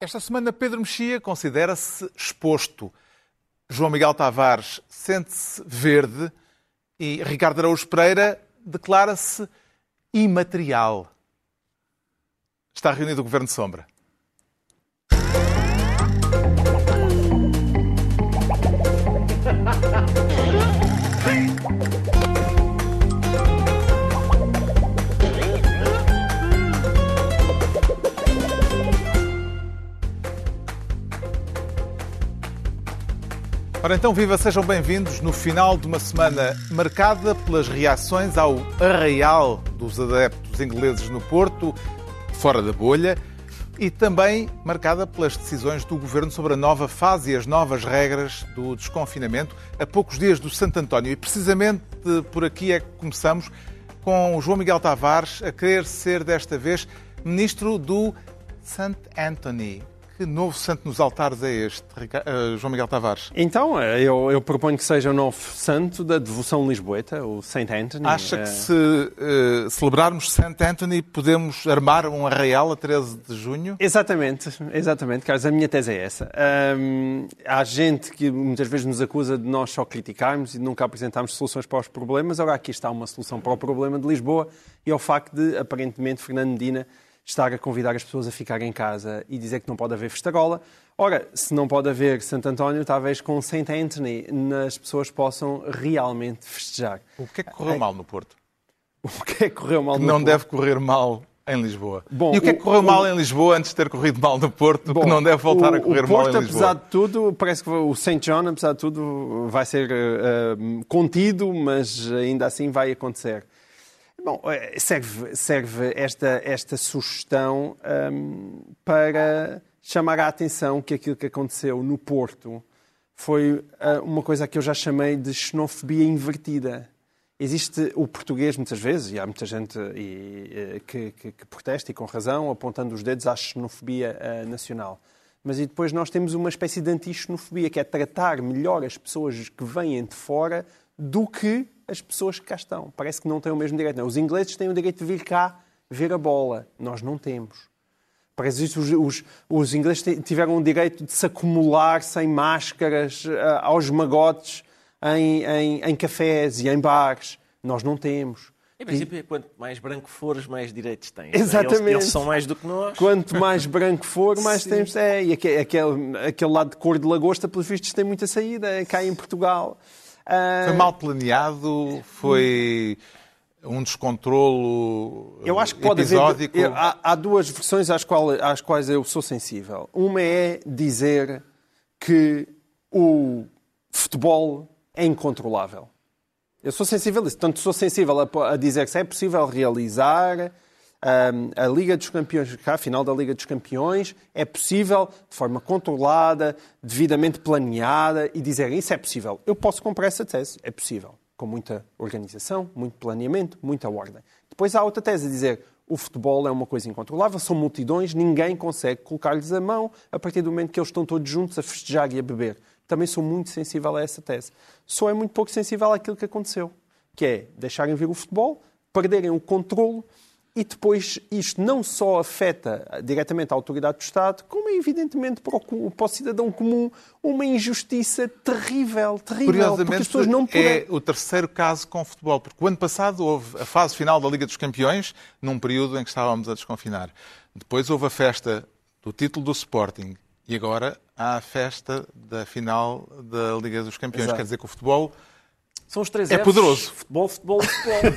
Esta semana, Pedro Mexia considera-se exposto. João Miguel Tavares sente-se verde e Ricardo Araújo Pereira declara-se imaterial. Está reunido o Governo de Sombra. Ora então, viva, sejam bem-vindos no final de uma semana marcada pelas reações ao arraial dos adeptos ingleses no Porto, fora da bolha, e também marcada pelas decisões do Governo sobre a nova fase e as novas regras do desconfinamento a poucos dias do Santo António. E precisamente por aqui é que começamos com o João Miguel Tavares a querer ser desta vez ministro do St. Anthony. Que novo santo nos altares é este, uh, João Miguel Tavares? Então, eh, eu, eu, proponho que seja o novo santo da devoção lisboeta, o Saint Anthony. Acha que se uh, celebrarmos Saint Anthony podemos armar um arraial a 13 de junho? Exatamente, exatamente, Carlos. A minha tese é essa. Um, há gente que muitas vezes nos acusa de nós só criticarmos e de nunca apresentarmos soluções para os problemas. Agora aqui está uma solução para o problema de Lisboa e é o facto de, aparentemente, Fernando Medina estar a convidar as pessoas a ficar em casa e dizer que não pode haver festarola. Ora, se não pode haver Santo António, talvez com Saint Anthony as pessoas possam realmente festejar. O que é que correu mal no Porto? O que é que correu mal que no não Porto? deve correr mal em Lisboa. Bom, e o que é que correu o, mal em Lisboa antes de ter corrido mal no Porto, bom, que não deve voltar o, a correr Porto, mal em Lisboa? apesar de tudo, parece que o St. John, apesar de tudo, vai ser uh, contido, mas ainda assim vai acontecer. Bom, eh, serve, serve esta, esta sugestão um, para chamar a atenção que aquilo que aconteceu no Porto foi uh, uma coisa que eu já chamei de xenofobia invertida. Existe o português, muitas vezes, e há muita gente e, eh, que, que, que, protesta, e com razão, apontando os dedos à xenofobia uh, nacional. Mas e depois nós temos uma espécie de anti-xenofobia, que é tratar melhor as pessoas que vêm de fora do que as pessoas que cá estão. Parece que não têm o mesmo direito. Não. Os ingleses têm o direito de vir cá ver a bola. Nós não temos. Parece que os, os, os ingleses tiveram o direito de se acumular sem máscaras uh, aos magotes em, em, em cafés e em bares. Nós não temos. Em princípio, e... quanto mais branco fores, mais direitos tens. Exatamente. Eles, eles, são mais do que nós. Quanto mais branco for, mais Sim. temos. É, e aquele, aquele, aquele lado de cor de lagosta, pelos vistos, tem muita saída. É cá em Portugal. Foi mal planeado? Foi um descontrolo eu acho que pode episódico? Haver, há, há, duas versões às quais, às quais eu sou sensível. Uma é dizer que o futebol é incontrolável. Eu sou sensível a isso. Tanto sou sensível a, a dizer que se é possível realizar a Liga dos Campeões, a final da Liga dos Campeões, é possível de forma controlada, devidamente planeada e dizer isso é possível. Eu posso comprar essa tese, é possível, com muita organização, muito planeamento, muita ordem. Depois há outra tese a dizer o futebol é uma coisa incontrolável, são multidões, ninguém consegue colocar-lhes a mão a partir do momento que eles estão todos juntos a festejar e a beber. Também sou muito sensível a essa tese. Só é muito pouco sensível àquilo que aconteceu, que é deixarem vir o futebol, perderem o controle e depois isto não só afeta diretamente a autoridade do Estado, como é evidentemente para o, para o cidadão comum uma injustiça terrível, terrível, porque as pessoas não podem... é o terceiro caso com o futebol, porque o ano passado houve a fase final da Liga dos Campeões, num período em que estávamos a desconfinar. Depois houve a festa do título do Sporting e agora há a festa da final da Liga dos Campeões. Exato. Quer dizer que o futebol são os três É Fs. poderoso. Futebol, futebol, futebol.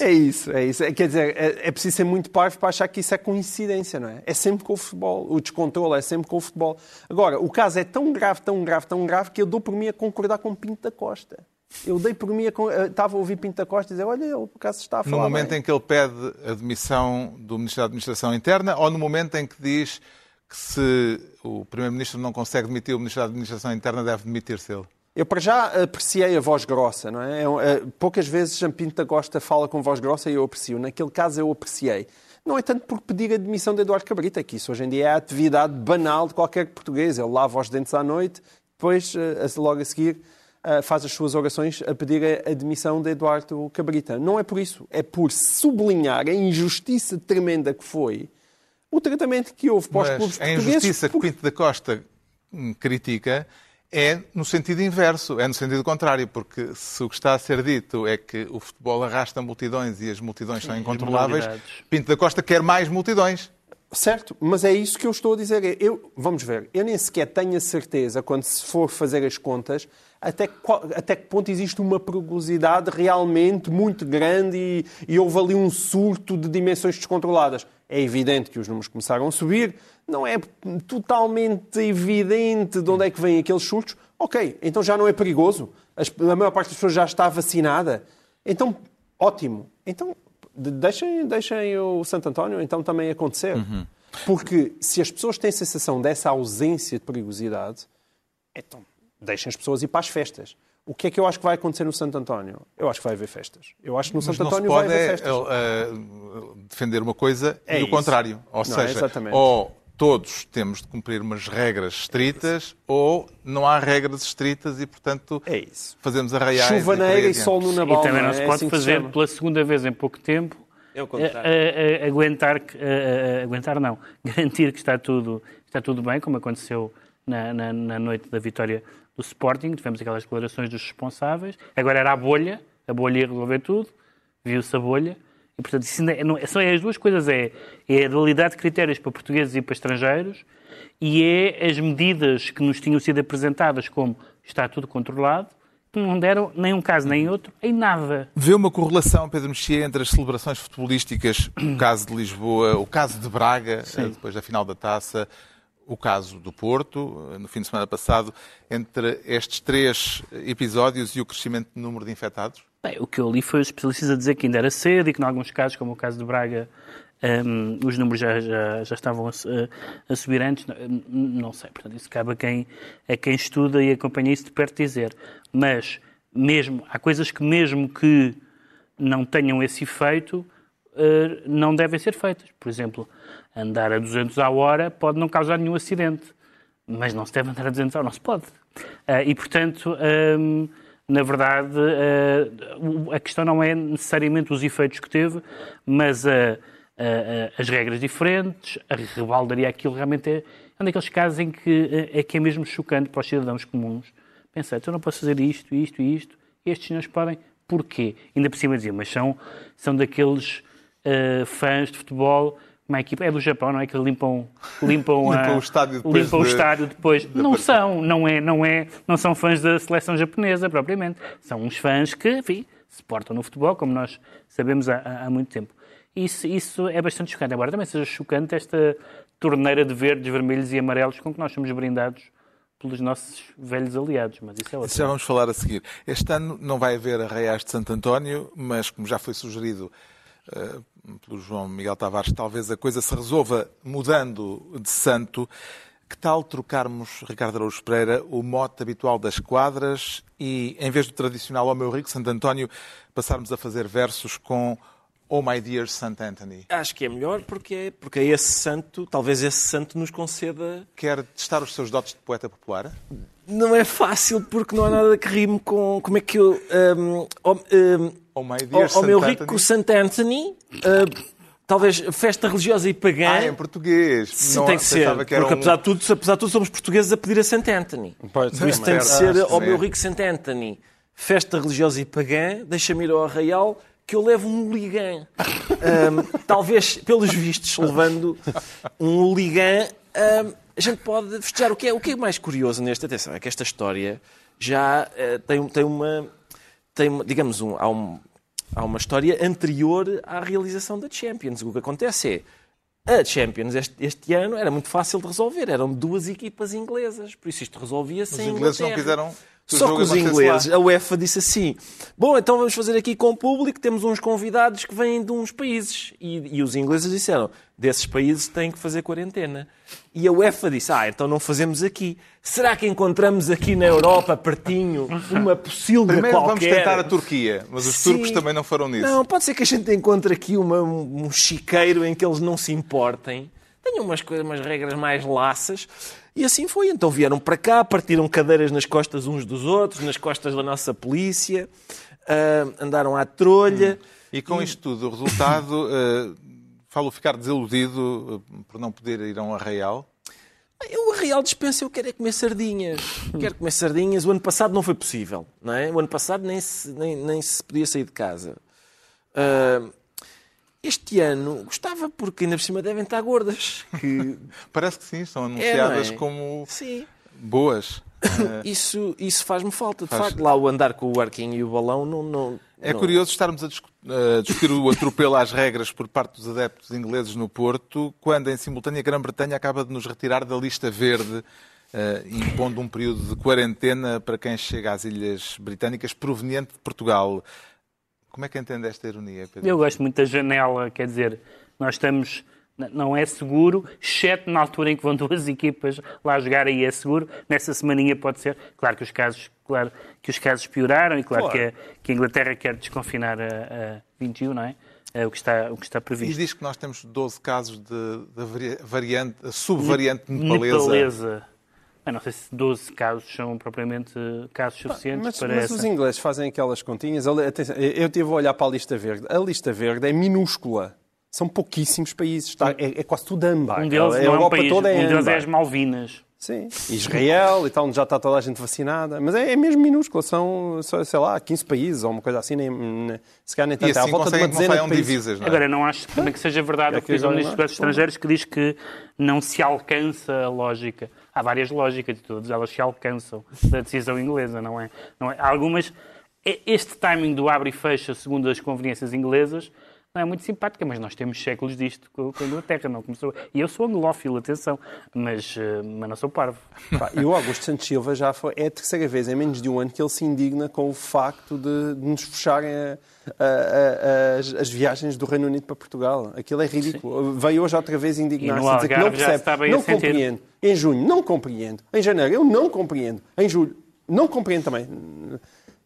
é isso, é isso. É, quer dizer, é, é, preciso ser muito parvo para achar que isso é coincidência, não é? É sempre com o futebol. O descontrole é sempre com o futebol. Agora, o caso é tão grave, tão grave, tão grave, que eu dou por mim a concordar com Pinto da Costa. Eu dei por mim, a, estava a ouvir Pinto da Costa dizer, olha, ele por acaso está a falar No momento bem. em que ele pede a demissão do Ministro da Administração Interna ou no momento em que diz que se o Primeiro-Ministro não consegue demitir o Ministro da Administração Interna, deve demitir-se ele? Eu, para já, apreciei a voz grossa, não é? é poucas vezes Jean Pinto da Costa fala com voz grossa e eu aprecio. Naquele caso, eu apreciei. Não é tanto por pedir a demissão de Eduardo Cabrita, que isso hoje em dia é a atividade banal de qualquer português. Ele lava os dentes à noite, depois, logo a seguir, faz as suas orações a pedir a demissão de Eduardo Cabrita. Não é por isso. É por sublinhar a injustiça tremenda que foi o tratamento que houve para os clubes Mas a portugueses. injustiça que Pinto da Costa hum, critica é no sentido inverso, é no sentido contrário, porque se o que está a ser dito é que o futebol arrasta multidões e as multidões são incontroláveis. Pinto da Costa quer mais multidões. Certo, mas é isso que eu estou a dizer. Eu, vamos ver, eu nem sequer tenho a certeza, quando se for fazer as contas, até qual- até que ponto existe uma perigosidade realmente muito grande e, e houve ali um surto de dimensões descontroladas. É evidente que os números começaram a subir, não é totalmente evidente de onde é que vêm aqueles surtos. Ok, então já não é perigoso. A maior parte das pessoas já está vacinada. Então, ótimo. Então, de- deixem, deixem o Santo António então também acontecer. Porque se as pessoas têm sensação dessa ausência de perigosidade, então deixem as pessoas ir para as festas. O que é que eu acho que vai acontecer no Santo António? Eu acho que vai haver festas. Eu acho que no Mas Santo António vai haver é, festas. eh, defender uma coisa É e o isso. contrário. Ou Não, seja, ou todos temos de cumprir umas regras estritas, ou não há regras estritas e, portanto, É isso. fazemos arraiais. Chuva e na e adiante. sol no E naval. também não é? se É pode assim que fazer pela segunda vez em pouco tempo É o a- contrário. a- a- aguentar, aguentar não, garantir que está tudo, está tudo bem, como aconteceu na, na- na noite da vitória do Sporting, tivemos aquelas declarações dos responsáveis, agora era a bolha, a bolha ia resolver tudo, viu-se a bolha, e portanto isso ainda é- não- são as duas coisas, é, é a dualidade de critérios para portugueses e para estrangeiros, e é as medidas que nos tinham sido apresentadas como está tudo controlado, que não deram nem um caso nem outro em nada. Vê uma correlação, Pedro Mexia, entre as celebrações futebolísticas, o caso de Lisboa, o caso de Braga, eh, depois da final da taça, o caso do Porto, eh, no fim de semana passado, entre estes três episódios e o crescimento do número de infectados? Bem, o que eu li foi os especialistas a dizer que ainda era cedo e que, em alguns casos, como o caso de Braga, hum, os números já, já, já estavam a, a- subir antes. Não, hum, não sei, portanto, isso cabe a quem, a quem estuda e acompanha isso de perto dizer. Mas, mesmo, há coisas que, mesmo que não tenham esse efeito, eh, não devem ser feitas. Por exemplo, andar a 200 à hora pode não causar nenhum acidente, mas não se deve andar a 200 à hora, não se pode. Ah, e, portanto, hum, na verdade, o- a questão não é necessariamente os efeitos que teve, mas a- a- as regras diferentes, a rebaldaria, aquilo realmente é, é um daqueles casos em que é, é que é mesmo chocante para os cidadãos comuns. Pensar, então eu não posso fazer isto, isto e isto, e estes senhores podem. Porquê? Ainda por cima dizer, mas são, são daqueles ah, fãs de futebol, uma equipa, é do Japão, não é? Que limpam, limpam, a- o estádio depois limpam o de- estádio depois. da Não partida. são, não é, não é, não são fãs da seleção japonesa propriamente. São uns fãs que, enfim, se portam no futebol, como nós sabemos há, há- muito tempo. Isso, isso é bastante chocante. Embora também seja chocante esta torneira de verdes, vermelhos e amarelos com que nós somos brindados pelos nossos velhos aliados. Mas isso é outro. Já vamos falar a seguir. Este ano não vai haver arraiais de Santo António, mas como já foi sugerido pelo João Miguel Tavares, talvez a coisa se resolva mudando de santo. Que tal trocarmos, Ricardo Araújo Pereira, o mote habitual das quadras e, em vez do tradicional Ó meu rico Santo António, passarmos a fazer versos com Oh my dear Saint Anthony? Acho que é melhor porque é, porque esse santo, talvez esse santo nos conceda. Quer testar os seus dotes de poeta popular? Não é fácil porque não há nada que rime com. Como é que eu. Um, oh, um, Oh ao, Saint meu rico Saint Anthony, uh, talvez festa religiosa e pagã. Ah, em português. Sim, Não, tem que ser, porque que era um- apesar, de tudo, apesar de tudo somos portugueses a pedir a Saint Anthony. Pode Por isso tem de certo. ser Ah, ao meu rico Saint Anthony, festa religiosa e pagã, deixa-me ir ao arraial que eu levo um hooligan. Ahm, talvez, pelos vistos, levando um hooligan, ahm, a gente pode festejar. O que, é, o que é mais curioso nesta atenção é que esta história já eh, tem, tem uma. Tem, digamos, um, há, um- há uma história anterior à realização da Champions. O que acontece é a Champions este, este ano era muito fácil de resolver. Eram duas equipas inglesas. Por isso isto resolvia-se Os ingleses não quiseram Só que os ingleses, a UEFA disse assim: Bom, então vamos fazer aqui com o público, temos uns convidados que vêm de uns países. E, e os ingleses disseram: desses países têm que fazer quarentena. E a UEFA disse: Ah, então não fazemos aqui. Será que encontramos aqui na Europa, pertinho, uma possível Primeiro vamos qualquer? tentar a Turquia, mas os Sim. turcos também não foram nisso. Não, pode ser que a gente encontre aqui uma- um um chiqueiro em que eles não se importem. Tenham umas, coisas, umas regras mais laças. E assim foi. Então vieram para cá, partiram cadeiras nas costas uns dos outros, nas costas da nossa polícia, ah, andaram à trolha. E com isto tudo, o resultado eh, falo ficar desiludido eh, por não poder ir a um arraial? Eu, a real dispensa, eu quero é comer sardinhas. quero comer sardinhas. O ano passado não foi possível, não é? O ano passado nem se, nem, nem se podia sair de casa. Uh, este ano gostava, porque ainda por cima devem estar gordas. Que... Parece que sim, são anunciadas é, é? como sim. boas. isso isso faz-me falta. De Faz... facto, lá o andar com o arquinho e o balão não. não é não... curioso estarmos a discutir o atropelo às regras por parte dos adeptos ingleses no Porto, quando em simultânea a Grã-Bretanha acaba de nos retirar da lista verde, uh, impondo um período de quarentena para quem chega às Ilhas Britânicas proveniente de Portugal. Como é que entende esta ironia, Pedro? Eu gosto muito da janela, quer dizer, nós estamos não é seguro, exceto na altura em que vão duas equipas lá jogar, aí é seguro. Nessa semaninha pode ser. Claro que os casos, claro, que os casos pioraram e claro, claro. Que, a, que, a, Inglaterra quer desconfinar a, a 21, não é? É o que, está, o que está previsto. E diz que nós temos 12 casos de, de variante, subvariante nepalesa. nepalesa. Eu não sei se 12 casos são propriamente casos suficientes mas, para mas essa. os ingleses fazem aquelas continhas. Atenção, eu estive a olhar para a lista verde. A lista verde é minúscula. São pouquíssimos países. Está, é, é, quase tudo âmbar. Um deles, é, não é um país, toda é um deles é as Malvinas. Sim, Israel e tal, onde já está toda a gente vacinada. Mas é, é mesmo minúsculo, são, sei lá, 15 países ou uma coisa assim, nem, nem, se calhar nem tanto. E assim, volta de uma dezena de divisas, não é? Agora, não acho também que seja verdade é o que diz o Ministro dos Negócios Estrangeiros, que diz que não se alcança a lógica. Há várias lógicas de todos, elas se alcançam da decisão inglesa, não é? Não é? Há algumas... Este timing do abre e fecha, segundo as conveniências inglesas, não é muito simpática, mas nós temos séculos disto com a Inglaterra, não começou. E eu sou anglófilo, atenção, mas, eh, mas não sou parvo. e o Augusto Santos Silva já foi, é a terceira vez em menos de um ano que ele se indigna com o facto de, de nos fecharem a, a, a, as, as, viagens do Reino Unido para Portugal. Aquilo é ridículo. Sim. Veio hoje outra vez indignar-se, dizer que não percebe, não compreendo. Em junho, não compreendo. Em janeiro, eu não compreendo. Em julho, não compreendo também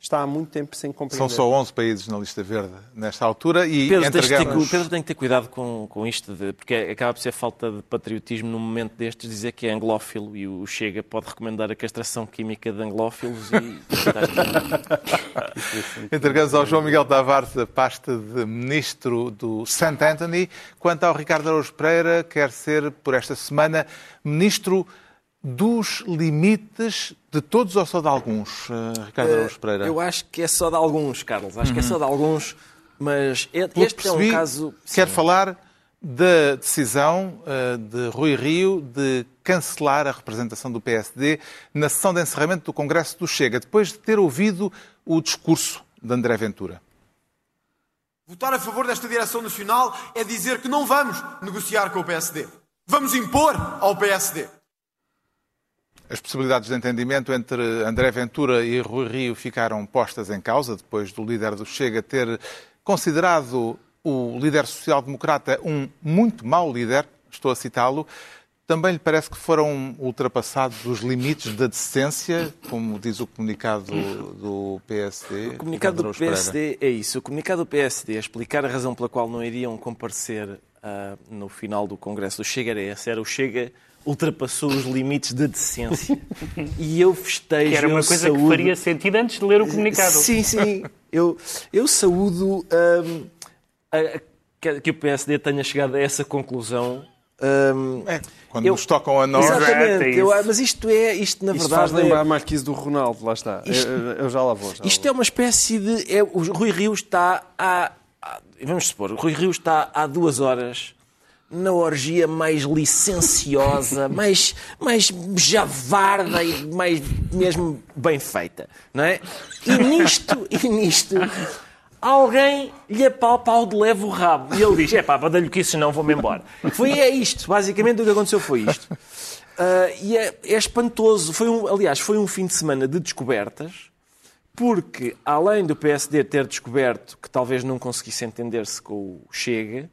está há muito tempo sem compreender. São só 11 países na lista verde nesta altura e Pedro, entregamos... Pedro tem que ter cuidado com, com isto, de, porque acaba por ser falta de patriotismo num momento destes dizer que é anglófilo e o Chega pode recomendar a castração química de anglófilos e... entregamos ao João Miguel Tavares a pasta de Ministro do St. Anthony. Quanto ao Ricardo Araújo Pereira, quer ser, por esta semana, Ministro dos limites de todos ou só de alguns, uh, Ricardo Araújo Pereira? Eu acho que é só de alguns, Carlos. Acho uhum. que é só de alguns, mas este percebi, é um caso... Quer falar da decisão uh, de Rui Rio de cancelar a representação do PSD na sessão de encerramento do Congresso do Chega, depois de ter ouvido o discurso de André Ventura. Votar a favor desta direção nacional é dizer que não vamos negociar com o PSD. Vamos impor ao PSD. As possibilidades de entendimento entre André Ventura e Rui Rio ficaram postas em causa depois do líder do Chega ter considerado o líder social-democrata um muito mau líder, estou a citá-lo. Também lhe parece que foram ultrapassados os limites da decência, como diz o comunicado do PSD? O comunicado do PSD é isso. O comunicado do PSD é explicar a razão pela qual não iriam comparecer uh, no final do Congresso do Chega era essa. Era o Chega ultrapassou os limites da decência. E eu festejo. Que era uma coisa saúdo... que faria sentido antes de ler o comunicado. Sim, sim. Eu, eu saúdo um, a, que o PSD tenha chegado a essa conclusão. Um, é, quando eu, nos tocam a nós. Exatamente. É, eu, mas isto é, isto na isto verdade. faz lembrar é, Marquise do Ronaldo, lá está. Isto, eu, eu, já lá vou. Já isto lá é uma espécie de. É, o Rui Rio está a, a. Vamos supor, o Rui Rio está há duas horas na orgia mais licenciosa, mais, mais javarda e mais mesmo bem feita, não é? E nisto, e nisto, alguém lhe apalpa ao de leve o rabo. E ele diz, é pá, badalho que isso não vou-me embora. Foi é isto, basicamente o que aconteceu foi isto. Uh, e é, é, espantoso. Foi um, aliás, foi um fim de semana de descobertas, porque além do PSD ter descoberto que talvez não conseguisse entender-se com o Chega,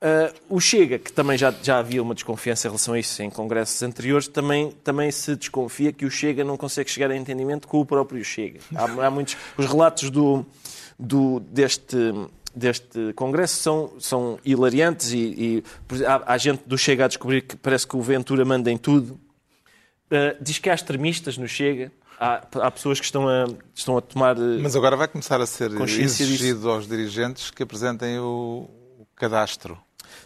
Uh, o Chega, que também já, já havia uma desconfiança em relação a isso em congressos anteriores, também, também se desconfia que o Chega não consegue chegar a entendimento com o próprio Chega. Há, há muitos. Os relatos do, do, deste, deste congresso são, são hilariantes e, e há, há, gente do Chega a descobrir que parece que o Ventura manda em tudo. Uh, diz que há extremistas no Chega. Há, há, pessoas que estão a, estão a tomar. Mas agora vai começar a ser exigido disso. aos dirigentes que apresentem o, o cadastro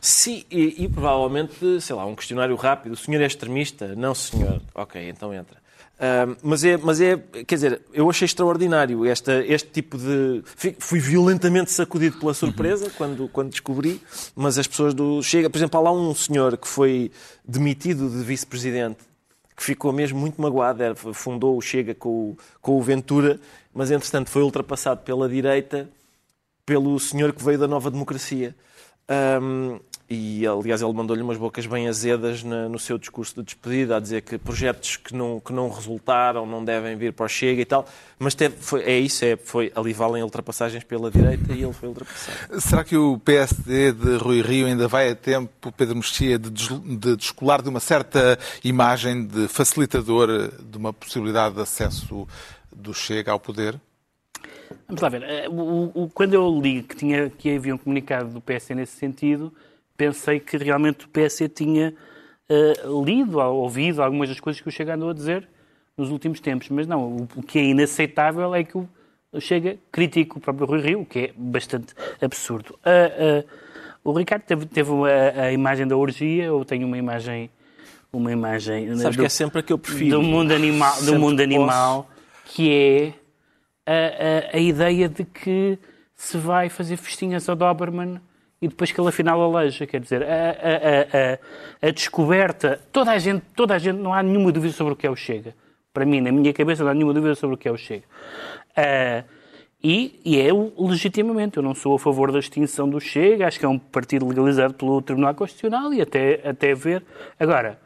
Sim, e, e, provavelmente, sei lá, um questionário rápido. O senhor é extremista? Não, senhor. Ok, então entra. Uh, mas, é, mas é, quer dizer, eu achei extraordinário esta, este tipo de. Fui violentamente sacudido pela surpresa uhum. quando, quando descobri, mas as pessoas do Chega, por exemplo, há lá um senhor que foi demitido de vice-presidente, que ficou mesmo muito magoado, fundou o Chega com o, com o Ventura, mas entretanto foi ultrapassado pela direita pelo senhor que veio da nova democracia. Um, e, aliás, ele mandou-lhe umas bocas bem azedas no seu discurso de despedida, a dizer que projetos que não, que não resultaram não devem vir para o Chega e tal. Mas teve, foi, é isso, é, foi, ali valem ultrapassagens pela direita e ele foi ultrapassado. Será que o PSD de Rui Rio ainda vai a tempo, Pedro Mexia, de, de descolar de uma certa imagem de facilitador de uma possibilidade de acesso do Chega ao poder? Vamos lá ver. Eh, o, o, quando eu li que, tinha, que havia um comunicado do PSD nesse sentido, pensei que realmente o PSD tinha uh, lido ou ouvido algumas das coisas que o Chega andou a dizer nos últimos tempos. Mas não, o, o que é inaceitável é que o Chega critica o próprio Rui Rio, o que é bastante absurdo. Uh, o Ricardo teve, teve a, a, imagem da orgia, eu tenho uma imagem uma imagem Sabes do, que é sempre a que eu prefiro. do mundo animal, do mundo animal que é a, a, a, ideia de que se vai fazer festinhas ao Doberman e depois que ele afinal aleja. Quer dizer, a, a, a, a, descoberta, toda a, gente, toda a gente, não há nenhuma dúvida sobre o que é o Chega. Para mim, na minha cabeça, não há nenhuma dúvida sobre o que é o Chega. Uh, e, e é legitimamente. Eu não sou a favor da extinção do Chega, acho que é um partido legalizado pelo Tribunal Constitucional e até, até ver. Agora,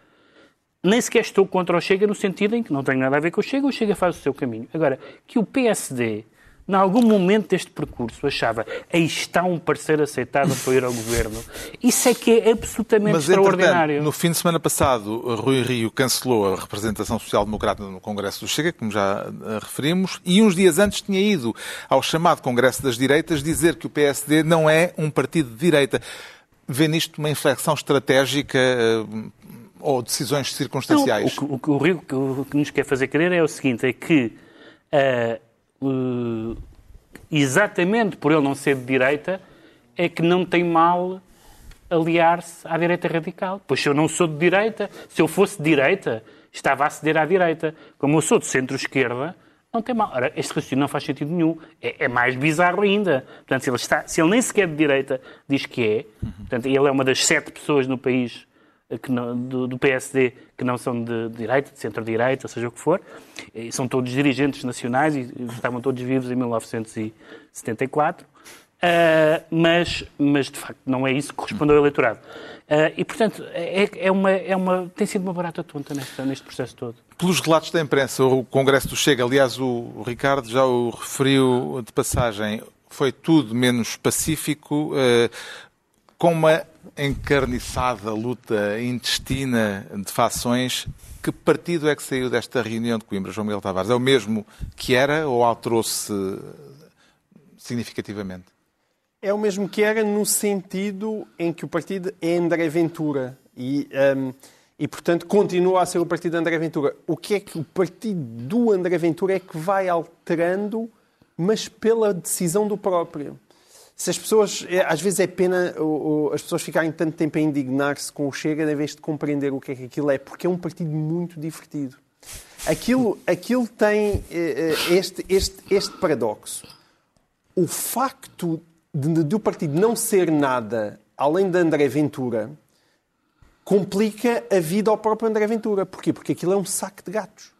nem sequer estou contra o Chega no sentido em que não tem nada a ver com o Chega, o Chega faz o seu caminho. Agora, que o PSD em algum momento deste percurso achava aí está um parceiro aceitável para ir ao governo. Isso é que é absolutamente Mas, extraordinário. No fim de semana passado, Rui Rio cancelou a representação social-democrata no Congresso do Chega, como já eh, referimos, e uns dias antes tinha ido ao chamado Congresso das Direitas dizer que o PSD não é um partido de direita. Vê nisto uma inflexão estratégica eh, ou decisões circunstanciais? Não, o, que, o, o Rio o que nos quer fazer crer é o seguinte, é que uh, uh, exatamente por ele não ser de direita, é que não tem mal aliar-se à direita radical. Pois se eu não sou de direita, se eu fosse de direita, estava a ceder à direita. Como eu sou de centro-esquerda, não tem mal. Ora, este raciocínio não faz sentido nenhum. É, é, mais bizarro ainda. Portanto, se ele, está, se ele nem sequer de direita diz que é, portanto, ele é uma das sete pessoas no país que não, do, do, PSD que não são de, direita, de centro-direita, seja o que for. E são todos dirigentes nacionais e estavam todos vivos em 1974. Uh, ah, mas, mas, de facto, não é isso que corresponde ao eleitorado. Uh, e, portanto, é, é, uma, é uma, tem sido uma barata tonta neste, neste processo todo. Pelos relatos da imprensa, o Congresso do Chega, aliás, o Ricardo já o referiu de passagem, foi tudo menos pacífico, uh, com uma encarniçada luta intestina de fações. Que partido é que saiu desta reunião de Coimbra, João Miguel Tavares? É o mesmo que era ou alterou-se significativamente? É o mesmo que era no sentido em que o partido é André Ventura e, um, e portanto, continua a ser o partido de André Ventura. O que é que o partido do André Ventura é que vai alterando, mas pela decisão do próprio? Se as pessoas, é, às vezes é pena as pessoas ficarem tanto tempo a indignar-se com o Chega, em vez de compreender o que é que aquilo é, porque é um partido muito divertido. Aquilo, aquilo tem é, é, este, este, este paradoxo. O facto de, o partido não ser nada além de André Ventura complica a vida ao próprio André Ventura. Porquê? Porque aquilo é um saco de gatos.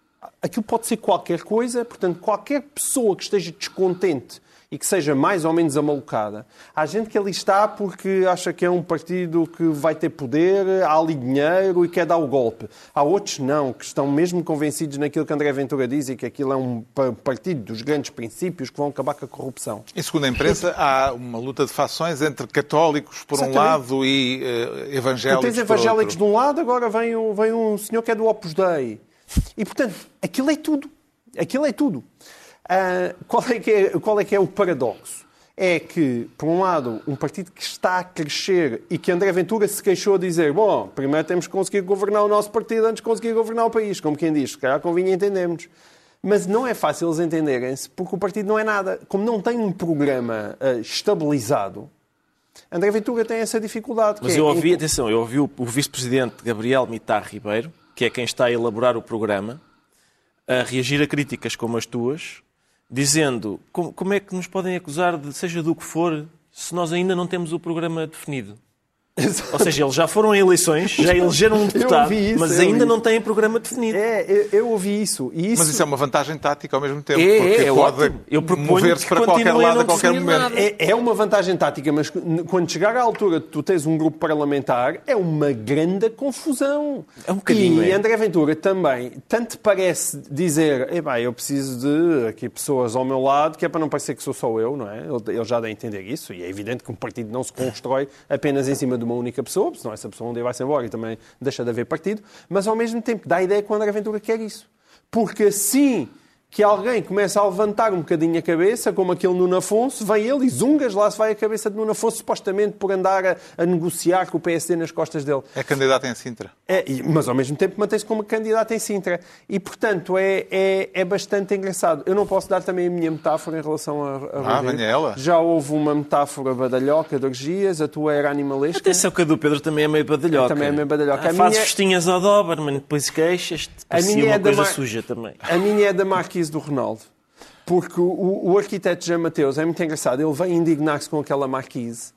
Aquilo pode ser qualquer coisa, portanto, qualquer pessoa que esteja descontente e que seja mais ou menos amalocada. Há gente que ali está porque acha que é um partido que vai ter poder, há ali dinheiro e quer dar o golpe. Há outros não, que estão mesmo convencidos naquilo que André Ventura diz e que aquilo é um partido dos grandes princípios que vão acabar com a corrupção. E segundo a imprensa, há uma luta de fações entre católicos por Exatamente. um lado e uh, evangélicos tu tens evangélicos de um lado, agora vem um, vem um senhor que é do Opus Dei. E, portanto, aquilo é tudo. Aquilo é tudo. Uh, qual, é que é, qual é que é o paradoxo? É que, por um lado, um partido que está a crescer e que André Ventura se queixou de dizer bom, primeiro temos que conseguir governar o nosso partido antes de conseguir governar o país, como quem diz, se calhar convinha entendermos. Mas não é fácil eles entenderem-se, porque o partido não é nada. Como não tem um programa uh, estabilizado, André Ventura tem essa dificuldade. Mas é- eu ouvi, atenção, eu ouvi o, o vice-presidente Gabriel Mitar Ribeiro, que é quem está a elaborar o programa, a reagir a críticas como as tuas, dizendo como, como é que nos podem acusar de seja do que for se nós ainda não temos o programa definido. Ou seja, eles já foram a eleições, já elegeram um deputado, isso, mas ainda não têm programa definido. É, eu, eu ouvi isso. E isso Mas isso é uma vantagem tática ao mesmo tempo, É, porque é, é pode. Eu mover-se para qualquer lado a qualquer momento. É, é uma vantagem tática, mas quando chegar à altura de tu tens um grupo parlamentar, é uma grande confusão. É um bocadinho, E é. André Ventura também, tanto parece dizer, "Epá, eu preciso de aqui pessoas ao meu lado, que é para não parecer que sou só eu, não é? Ele já dá a entender isso, e é evidente que um partido não se constrói apenas em cima de uma única pessoa, senão essa pessoa um dia vai-se embora e também deixa de haver partido, mas ao mesmo tempo dá a ideia que o André Ventura quer isso. Porque assim que alguém começa a levantar um bocadinho a cabeça, como aquele Nuno Afonso, vem ele e zungas, lá se vai a cabeça de Nuno Afonso, supostamente por andar a, a negociar com o PSD nas costas dele. É candidato em Sintra. É, mas ao mesmo tempo mantém-se como candidato em Sintra. E, portanto, é, é, é bastante engraçado. Eu não posso dar também a minha metáfora em relação a, a Ah, Rui Rio. venha ela. Já houve uma metáfora badalhoca de orgias, a tua era animalesca. Atenção que a do Pedro também é meio badalhoca. Também é meio badalhoca. Ah, A faz minha- festinhas ao Doberman, depois queixas-te. A minha é uma coisa Mar- suja também. A minha é da Marquise do Ronaldo. Porque o, o arquiteto Jean Mateus é muito engraçado. Ele vem indignar-se com aquela Marquise.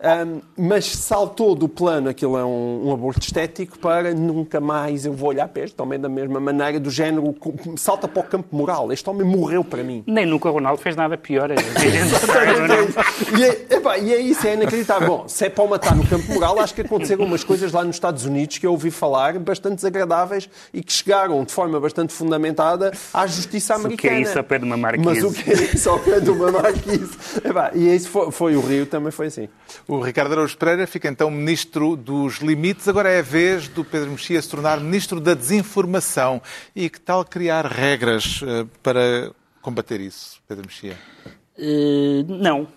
Ahm, mas saltou do plano, aquilo é um, um aborto estético, para nunca mais eu vou olhar para este homem da mesma maneira, do género, salta para o campo moral. Este homem morreu para mim. Nem nunca o Ronaldo fez nada pior. É e, é, epá, e é isso, é inacreditável. Bom, se é para o matar no campo moral, acho que aconteceram umas coisas lá nos Estados Unidos que eu ouvi falar, bastante desagradáveis e que chegaram de forma bastante fundamentada à justiça o que americana. é isso ao pé de uma marquise? Mas o que é isso ao pé de uma marquise? Epá, e isso foi, foi o Rio, também foi assim. O Ricardo Araújo Pereira fica então ministro dos limites. Agora é a vez do Pedro Mexia se tornar ministro da desinformação. E que tal criar regras eh, para combater isso, Pedro Mexia? Eh, não.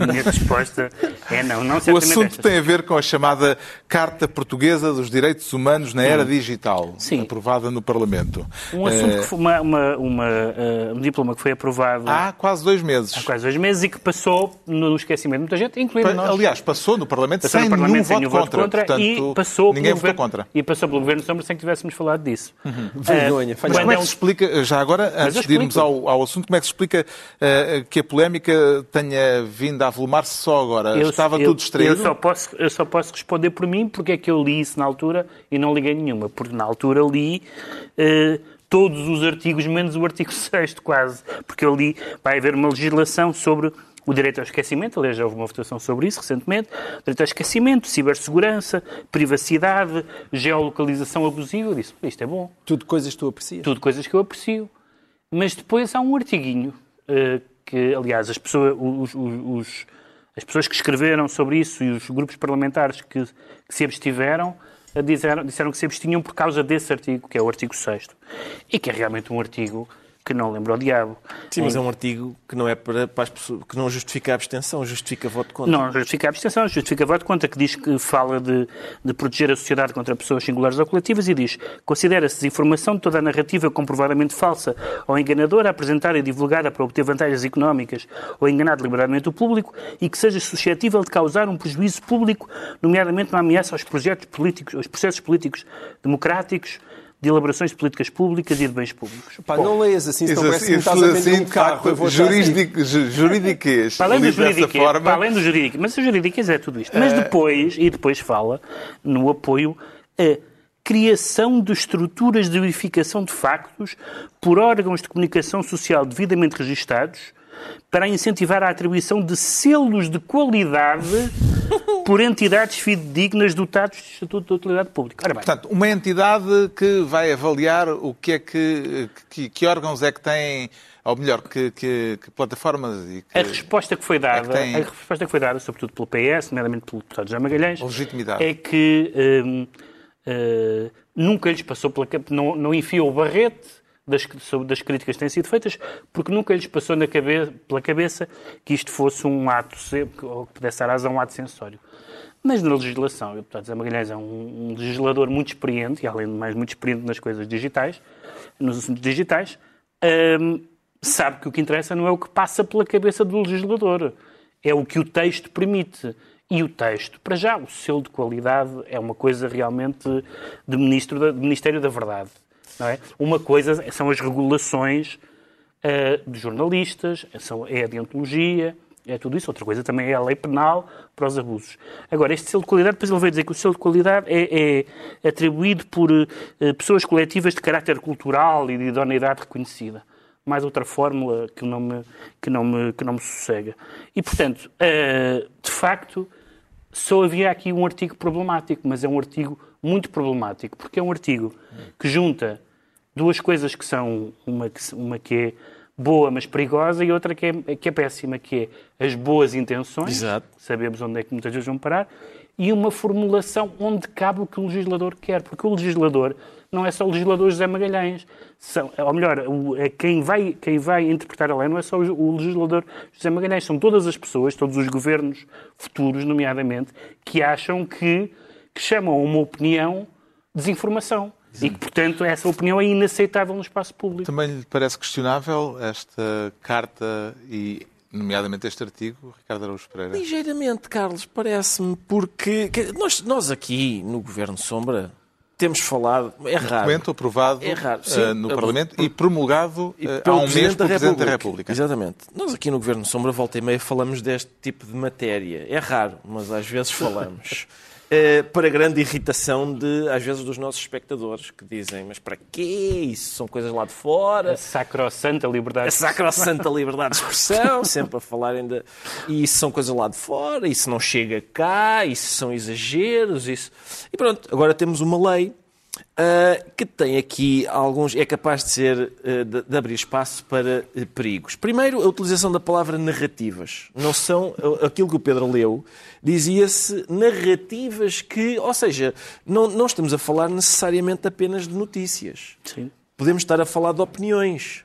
A minha resposta é não. não O assunto estas. tem a ver com a chamada Carta Portuguesa dos Direitos Humanos na Era Digital, Sim. aprovada no Parlamento. Um assunto Eh, que foi uma, uma, uma, eh, um diploma que foi aprovado Há quase dois meses. há quase dois meses e que passou no esquecimento de muita gente, incluindo Pa- nós. Aliás, passou no Parlamento Passou sem no Parlamento nenhum sem voto contra. contra Portanto, e passou ninguém pelo votou governo, contra. E passou pelo Governo Sombra sem que tivéssemos falado disso. Vergonha, Eh, falha. Mas quando como é é que se explica, já agora, antes de irmos ao, ao assunto, como é que se explica eh, que a polémica tenha vindo a avolumar-se só agora? Eu- Estava eu- tudo distraído? Eu só, posso, eu só posso responder por mim porque é que eu li isso na altura e não liguei nenhuma. Porque na altura li eh, todos os artigos, menos o artigo 6 quase. Porque eu li, vai haver uma legislação sobre o direito ao esquecimento, aliás, já houve uma votação sobre isso recentemente, direito ao esquecimento, cibersegurança, privacidade, geolocalização abusiva. Eu disse, isto é bom Tudo coisas que tu aprecias. tudo coisas que eu aprecio. Mas depois há um artiguinho eh, que, aliás, as pessoas, os, os- as pessoas que escreveram sobre isso e os grupos parlamentares que, que se abstiveram eh, disseram, disseram que se abstinham por causa desse artigo, que é o artigo 6 e que é realmente um artigo que não lembra o diabo. Sim, mas é um artigo que não é para, para as pessoas, que não justifica a abstenção, justifica voto contra. Não justifica a abstenção, justifica voto contra, que diz que fala de, de proteger a sociedade contra pessoas singulares ou coletivas e diz considera-se desinformação toda a narrativa comprovadamente falsa ou enganadora apresentada e divulgada para obter vantagens económicas ou enganar deliberadamente o público e que seja suscetível de causar um prejuízo público, nomeadamente uma ameaça aos projetos políticos, aos processos políticos democráticos, de elaborações de políticas públicas e de bens públicos. Pá, não leias assim, senão Isso, parece que me estás a vender assim, um de carro. facto, assim. juridiquês, Para além do forma, para além do jurídico, mas o jurídico é tudo isto. Mas depois, e depois fala no apoio a criação de estruturas de verificação de factos por órgãos de comunicação social devidamente registados para incentivar a atribuição de selos de qualidade por entidades fidedignas dotados de Estatuto de Utilidade Pública. Ora bem, Portanto, uma entidade que vai avaliar o que é que, que, que órgãos é que têm, ou melhor, que, que- que plataformas e que a resposta que foi dada, É tem- a resposta que foi dada, sobretudo pelo PS, nomeadamente pelo deputado José Magalhães, Legitimidade. é que hum, eh, nunca lhes passou pela não, não enfiou o barrete das, das críticas que têm sido feitas, porque nunca lhes passou na cabe- pela cabeça que isto fosse um ato, ou que pudesse dar razão a um ato censório. Mas na legislação, o deputado José Magalhães é um, um legislador muito experiente, e além de mais muito experiente nas coisas digitais, nos assuntos digitais, hum, sabe que o que interessa não é o que passa pela cabeça do legislador, é o que o texto permite. E o texto, para já, o selo de qualidade é uma coisa realmente de, ministro de Ministério da Verdade. Não é? Uma coisa são as regulações uh, de jornalistas, são, é a deontologia, é tudo isso. Outra coisa também é a lei penal para os abusos. Agora, este selo de qualidade, depois ele vai dizer que o selo de qualidade é, é atribuído por uh, pessoas coletivas de caráter cultural e de idoneidade reconhecida. Mais outra fórmula que não me, que não me, que não me sossega. E, portanto, uh, de facto, só havia aqui um artigo problemático, mas é um artigo muito problemático, porque é um artigo que junta duas coisas que são uma que, uma que é boa, mas perigosa, e outra que é, que é péssima, que é as boas intenções, Exato. sabemos onde é que muitas vezes vão parar, e uma formulação onde cabe o que o legislador quer, porque o legislador não é só o legislador José Magalhães, são, ou melhor, é quem, vai, quem vai interpretar a lei não é só o legislador José Magalhães, são todas as pessoas, todos os governos futuros, nomeadamente, que acham que, que chamam uma opinião desinformação. E que, portanto, essa opinião é inaceitável no espaço público. Também lhe parece questionável esta carta e, nomeadamente, este artigo, Ricardo Araújo Pereira? Ligeiramente, Carlos, parece-me, porque nós, nós aqui no Governo Sombra temos falado, é raro. Documento aprovado é raro. Sim, uh, no Parlamento e promulgado e uh, há um mês pelo Presidente da República. Exatamente. Nós aqui no Governo Sombra, volta e meia, falamos deste tipo de matéria. É raro, mas às vezes falamos. Eh, para grande irritação de, às vezes, dos nossos espectadores, que dizem, mas para quê? Isso são coisas lá de fora. A sacrossanta liberdade. A sacrossanta liberdade de expressão, sempre a falarem de... E isso são coisas lá de fora, isso não chega cá, isso são exageros, isso... E pronto, agora temos uma lei Uh, que tem aqui alguns. é capaz de ser. Uh, de, de, abrir espaço para uh, perigos. Primeiro, a utilização da palavra narrativas. Não são. aquilo que o Pedro leu, dizia-se narrativas que. ou seja, não, não estamos a falar necessariamente apenas de notícias. Sim. Podemos estar a falar de opiniões.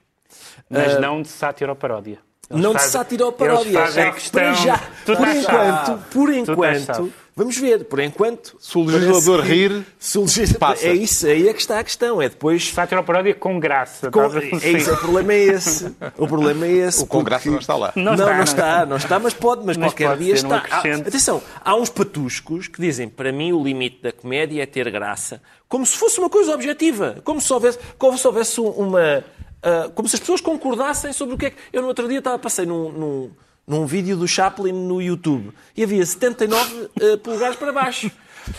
Mas não de sátira ou paródia. Eles não fazem, de sátira ou paródia. Já, questão, já, por enquanto, por enquanto, vamos ver, por enquanto. Se o legislador rir, se o legislador, passa. é isso, aí é que está a questão. É depois. Sátira paródia com graça. Com, é isso, o problema é esse. O problema é esse. O com graça não está lá. Não, não, está, não, está, não está, mas pode, mas, mas qualquer pode dia está. Há, atenção, há uns patuscos que dizem, para mim o limite da comédia é ter graça, como se fosse uma coisa objetiva, como se houvesse, como se houvesse uma Uh, como se as pessoas concordassem sobre o que é que. Eu no outro dia estava, passei num, num, num vídeo do Chaplin no YouTube e havia 79 uh, ah, polegares para baixo.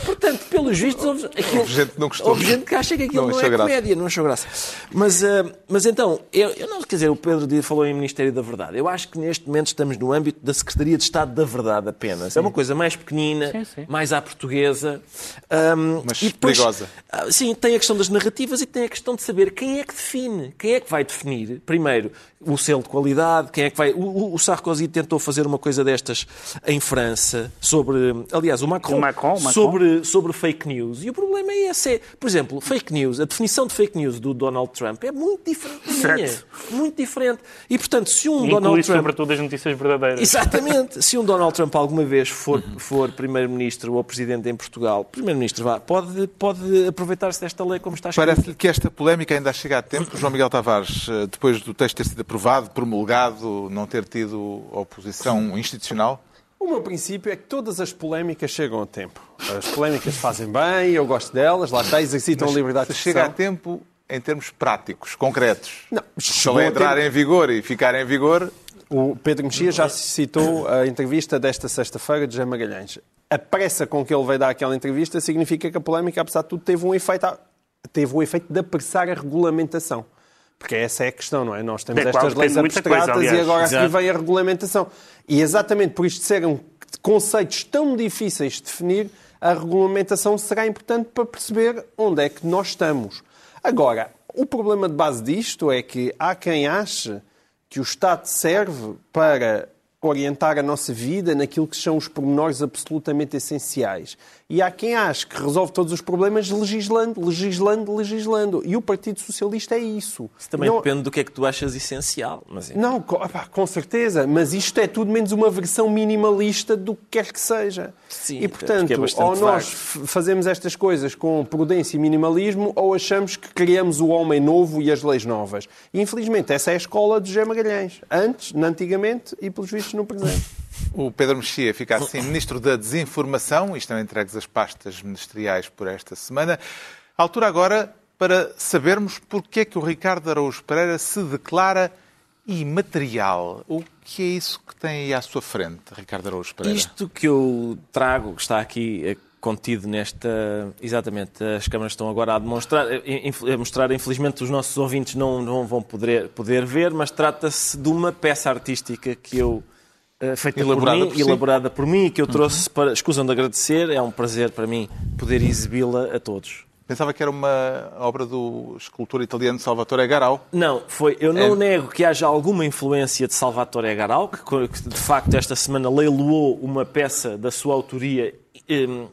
Portanto, pelos vistos, houve, aquilo, houve gente que não gostou. Houve gente que acha que aquilo não, não é graça. comédia, não achou graça. Mas, uh, mas então, eu, eu, não quer dizer, o Pedro falou em Ministério da Verdade. Eu acho que neste momento estamos no âmbito da Secretaria de Estado da Verdade apenas. Sim. É uma coisa mais pequenina, sim, sim. mais à portuguesa. Um, mas depois, perigosa. Uh, sim, tem a questão das narrativas e tem a questão de saber quem é que define, quem é que vai definir, primeiro, o selo de qualidade, quem é que vai. O, o, Sarkozy tentou fazer uma coisa destas em França sobre. Aliás, o Macron, o Macron, Macron. Sobre, sobre fake news. E o problema é esse. É, por exemplo, fake news, a definição de fake news do Donald Trump é muito diferente da minha. Muito diferente. E portanto, se um Inclui Donald Trump. sobretudo as notícias verdadeiras. Exatamente. se um Donald Trump alguma vez for, for primeiro-ministro ou presidente em Portugal, primeiro-ministro vá, pode, pode aproveitar-se desta lei como está escrito. Parece-lhe que esta polémica ainda chega a tempo. João Miguel Tavares, eh, depois do texto ter sido aprovado, promulgado, não ter tido oposição institucional? O meu princípio é que todas as polémicas chegam a tempo. As polémicas fazem bem, eu gosto delas, lá está, exercitam Mas a liberdade de expressão. chega a tempo em termos práticos, concretos. Não, se ela entrar tempo... em vigor e ficar em vigor... O Pedro Mexia já citou a entrevista desta sexta-feira de José Magalhães. A pressa com que ele veio dar aquela entrevista significa que a polémica, apesar de tudo, teve um efeito, teve um efeito de apressar a regulamentação. Porque essa é a questão, não é? Nós temos é, estas leis abstratas coisa, e agora aqui vem a regulamentação. E exatamente por isto serem conceitos tão difíceis de definir, a regulamentação será importante para perceber onde é que nós estamos. Agora, o problema de base disto é que há quem ache que o Estado serve para orientar a nossa vida naquilo que são os pormenores absolutamente essenciais. E há quem ache que resolve todos os problemas legislando, legislando, legislando. E o Partido Socialista é isso. Isso também não... depende do que é que tu achas essencial. Mas... Não, com certeza. Mas isto é tudo menos uma versão minimalista do que quer que seja. Sim, e, portanto, é ou nós fazemos estas coisas com prudência e minimalismo, ou achamos que criamos o homem novo e as leis novas. E, infelizmente, essa é a escola de José Magalhães. Antes, antigamente, e pelos vistos no presente. O Pedro Mexia fica assim Ministro da Desinformação e estão entregues as pastas ministeriais por esta semana. Altura agora para sabermos porque é que o Ricardo Araújo Pereira se declara imaterial. O que é isso que tem aí à sua frente, Ricardo Araújo Pereira? Isto que eu trago, que está aqui eh, contido nesta. Exatamente, as câmaras estão agora a demonstrar, eh, a mostrar, infelizmente os nossos ouvintes não, não vão poder, poder ver, mas trata-se de uma peça artística que eu. Eh, Feita Elaborada por mim, por si. elaborada por mim, que eu trouxe para. Escusam de agradecer, é um prazer para mim poder exibi-la a todos. Pensava que era uma obra do escultor italiano Salvatore Garau. Não, foi. Eu não É. nego que haja alguma influência de Salvatore Garau, que, que, de facto esta semana leiloou uma peça da sua autoria hum,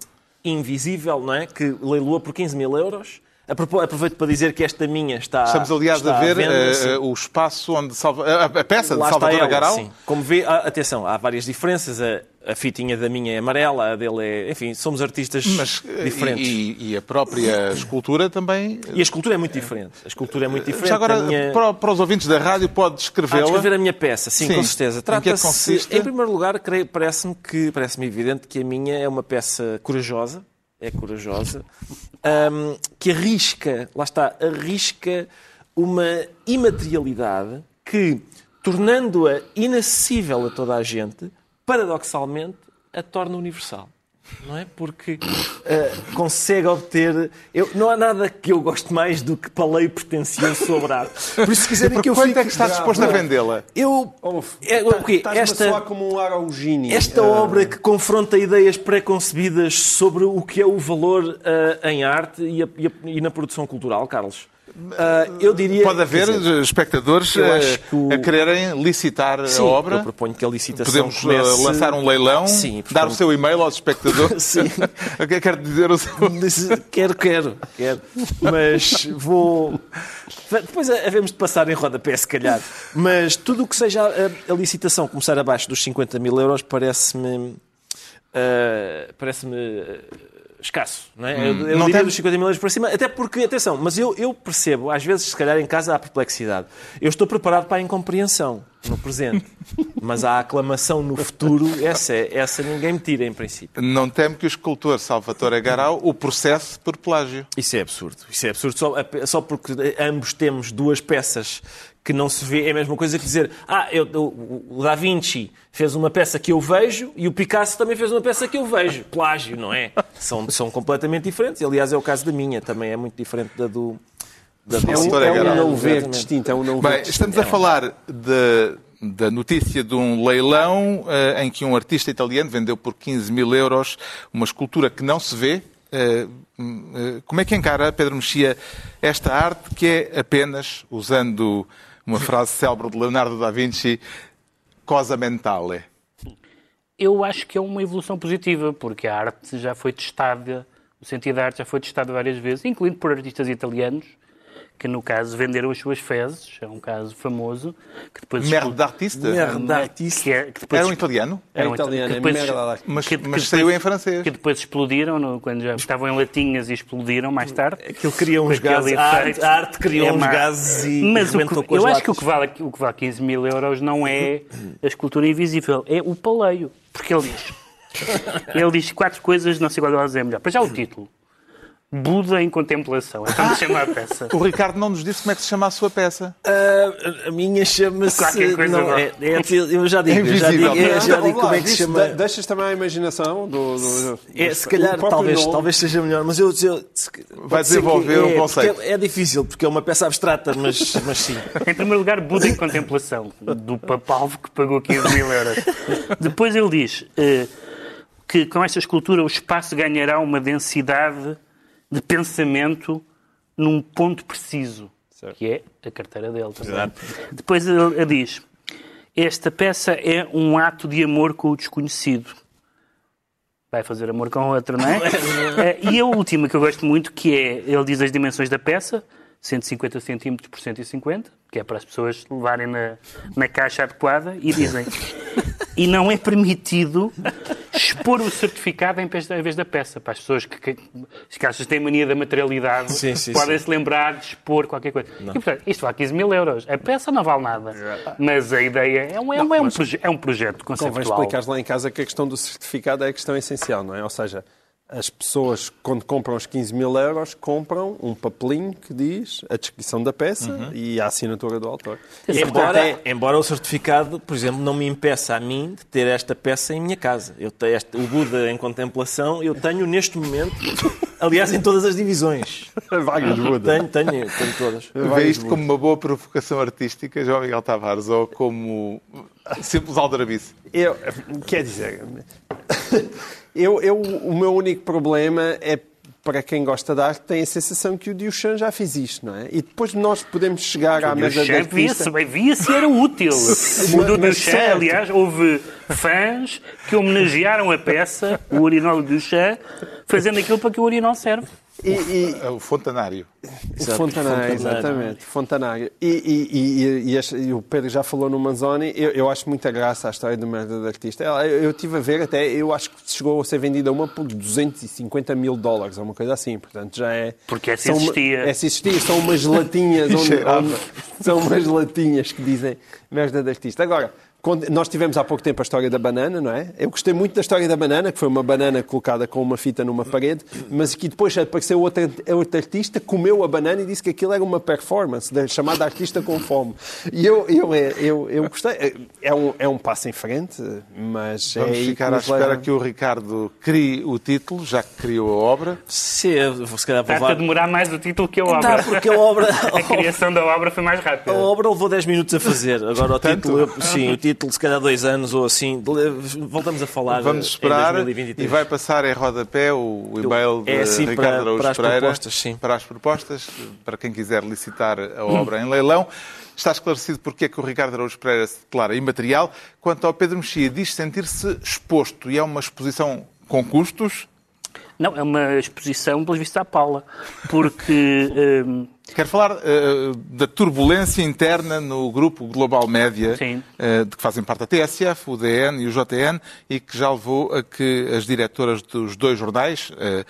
invisível, não é? Que leiloou por 15 mil euros. Aproveito para dizer que esta minha está. Estamos, aliás, está a ver venda, sim. o espaço onde Salva... a, peça de Lá está Salvatore ela, Garau. sim. Como vê, ah, atenção, há várias diferenças. A, a fitinha da minha é amarela, a dele é. Enfim, somos artistas Mas, eh, diferentes. E, e a própria escultura também. E a escultura é muito diferente. A escultura é muito diferente. Já agora, minha... para, para os ouvintes da rádio, pode Ah, descrevê-la. descrever a minha peça, sim, Sim. com certeza. Em é Trata-se, consiste? em primeiro lugar, parece-me que parece-me evidente que a minha é uma peça corajosa, é corajosa, ahm, que arrisca, lá está, arrisca uma imaterialidade que, tornando-a inacessível a toda a gente, paradoxalmente, a torna universal. Não é? Porque ah, consegue obter. Eu, não há nada que eu goste mais do que paleio pretencioso sobre arte. Por isso, se quiserem que eu Quanto fique. é que está disposto a vendê-la? Eu. Ouve, É, o quê? Estás-me a Esta, soar como um Araugini. esta Ah, obra que confronta ideias preconcebidas sobre o que é o valor ah, em arte e, a- e a- e na produção cultural, Carlos. Ah, eu diria. Pode haver dizer, espectadores eh, o- a quererem licitar sim, a obra. Eu proponho que a licitação Podemos eh, comece... lançar um leilão, Sim, dar o portanto- seu e-mail aos espectadores. Sim. O que é que quer dizer o seu... Quero, quero, quero. Mas vou. Depois havemos de passar em rodapé, se calhar. Mas tudo o que seja a, a licitação começar abaixo dos 50 mil euros parece-me. ah, parece-me. Escasso, não é? eu eu Hum. não diria tem- dos 50 mil euros para cima, até porque, atenção, mas eu, eu percebo, às vezes, se calhar em casa há perplexidade. Eu estou preparado para a incompreensão no presente, mas a aclamação no futuro, essa, é- essa ninguém me tira, em princípio. Não temo que o escultor Salvatore Garau o processe por plágio. Isso é absurdo. Isso é absurdo só, só porque ambos temos duas peças que não se vê. É a mesma coisa que dizer, ah, eu, o Da Vinci fez uma peça que eu vejo e o Picasso também fez uma peça que eu vejo. Plágio, não é? São, são completamente diferentes. Aliás, é o caso da minha, também é muito diferente da do. Da do É um, Salvatore é um não ver distinto. É um não ver Bem, distinto. estamos a falar de- da notícia de um leilão eh, em que um artista italiano vendeu por 15 mil euros uma escultura que não se vê. Eh, hum, eh, como é que encara, Pedro Mexia, esta arte que é apenas, usando uma frase célebre de Leonardo da Vinci, cosa mentale? Eu acho que é uma evolução positiva, porque a arte já foi testada, o sentido da arte já foi testado várias vezes, incluindo por artistas italianos, que no caso venderam as suas fezes, é um caso famoso, que depois... Merda de artista? Merda de artista. Que, é- que depois Era um italiano? É Era um italiano, que é depois- merda. Mas, que- que mas depois- saiu em francês. que depois explodiram, no- quando já estavam em latinhas e explodiram mais tarde. Aquilo cria uns Aquele gases. A arte, efeito a arte criou é uns gases e Mas o que, eu acho que o que, vale, o que vale 15 mil euros não é a escultura invisível, é o paleio. Porque ele diz, ele diz quatro coisas, não sei qual delas é melhor. Para já o título. Buda em contemplação. É como se chama a peça. O Ricardo não nos disse como é que se chama a sua peça. Ah, a minha chama-se. Qualquer coisa não, não. é, é- eu já digo, É eu já digo, é, já digo como é que se chama. de- Deixas também à imaginação do. do- É, se calhar, talvez, nome. talvez seja melhor, mas eu. eu se- Vai desenvolver um é, conceito. É, é difícil, porque é uma peça abstrata, mas, mas sim. Em primeiro lugar, Buda em contemplação, do papalvo que pagou 15 mil euros. Depois ele diz eh, que com esta escultura o espaço ganhará uma densidade de pensamento num ponto preciso, que é a carteira dele também. Depois ele, ele diz, esta peça é um ato de amor com o desconhecido. Vai fazer amor com outro, não é? Eh, e a última que eu gosto muito, que é, ele diz as dimensões da peça, 150 centímetros por 150, que é para as pessoas levarem na, na caixa adequada, e dizem e não é permitido expor o certificado em vez da, em vez da peça. Para as pessoas que, que, que acham que têm mania da materialidade, Sim, sim, podem sim. se lembrar de expor qualquer coisa. E, portanto, isto vale 15 mil euros. A peça não vale nada. Mas a ideia é um, é um, é um, proje- é um projeto Convém conceptual. explicares lá em casa que a questão do certificado é a questão essencial, não é? Ou seja, as pessoas, quando compram os 15 mil euros, compram um papelinho que diz a descrição da peça e a assinatura do autor. E, portanto, Embora, é- embora o certificado, por exemplo, não me impeça a mim de ter esta peça em minha casa. Eu tenho este, o Buda em contemplação, eu tenho neste momento, aliás, em todas as divisões. Vários Buda. Tenho, tenho, tenho todas. Vê isto como uma boa provocação artística, João Miguel Tavares, ou como simples aldrabice? Eu, quer dizer, eu, eu, o meu único problema é para quem gosta de arte, tem a sensação que o Duchamp já fez isto, não é? E depois nós podemos chegar à mesa via-se artista... via-se era útil. O do Duchamp, certo. aliás, houve fãs que homenagearam a peça, o urinol do Duchamp, fazendo aquilo para que o urinol serve. E, e, É O fontanário. O Fontanário, exatamente. Fontanário. E, e, e, e, e o Pedro já falou no Manzoni. Eu, eu acho muita graça a história do merda do artista. Eu, eu estive a ver até, eu acho que chegou a ser vendida uma por 250 mil dólares, ou uma coisa assim. Portanto, já é. Porque essa são uma- existia. Essa existia. São umas latinhas. onde, onde- são umas latinhas que dizem merda do artista. Agora. Quando- Nós tivemos há pouco tempo a história da banana, não é? Eu gostei muito da história da banana, que foi uma banana colocada com uma fita numa parede, mas que depois apareceu outra, outro artista, comeu a banana e disse que aquilo era uma performance, da- chamada Artista com Fome. E eu, eu, eu, eu gostei. É um, é um passo em frente, mas é Vamos aí ficar à espera leva. que o Ricardo crie o título, já que criou a obra. Se, se calhar vou Está a levar... demorar mais o título que a obra. Tá, porque a obra... A criação da obra foi mais rápida. A obra levou 10 minutos a fazer. Agora o título, eu- sim, o título, se calhar dois anos ou assim. Voltamos a falar Vamos em esperar 2023. e vai passar em rodapé o e-mail de É assim Ricardo para- Araújo para as Pereira propostas, sim. para as propostas, para quem quiser licitar a obra em leilão. Está esclarecido porque é que o Ricardo Araújo Pereira se declara imaterial. Quanto ao Pedro Mexia, diz sentir-se exposto e é uma exposição com custos. Não, é uma exposição, pelo visto, à Paula. Porque. hum, Quero falar eh, da turbulência interna no grupo Global Média, Sim. eh, de que fazem parte a TSF, o DN e o JN, e que já levou a que as diretoras dos dois jornais, eh,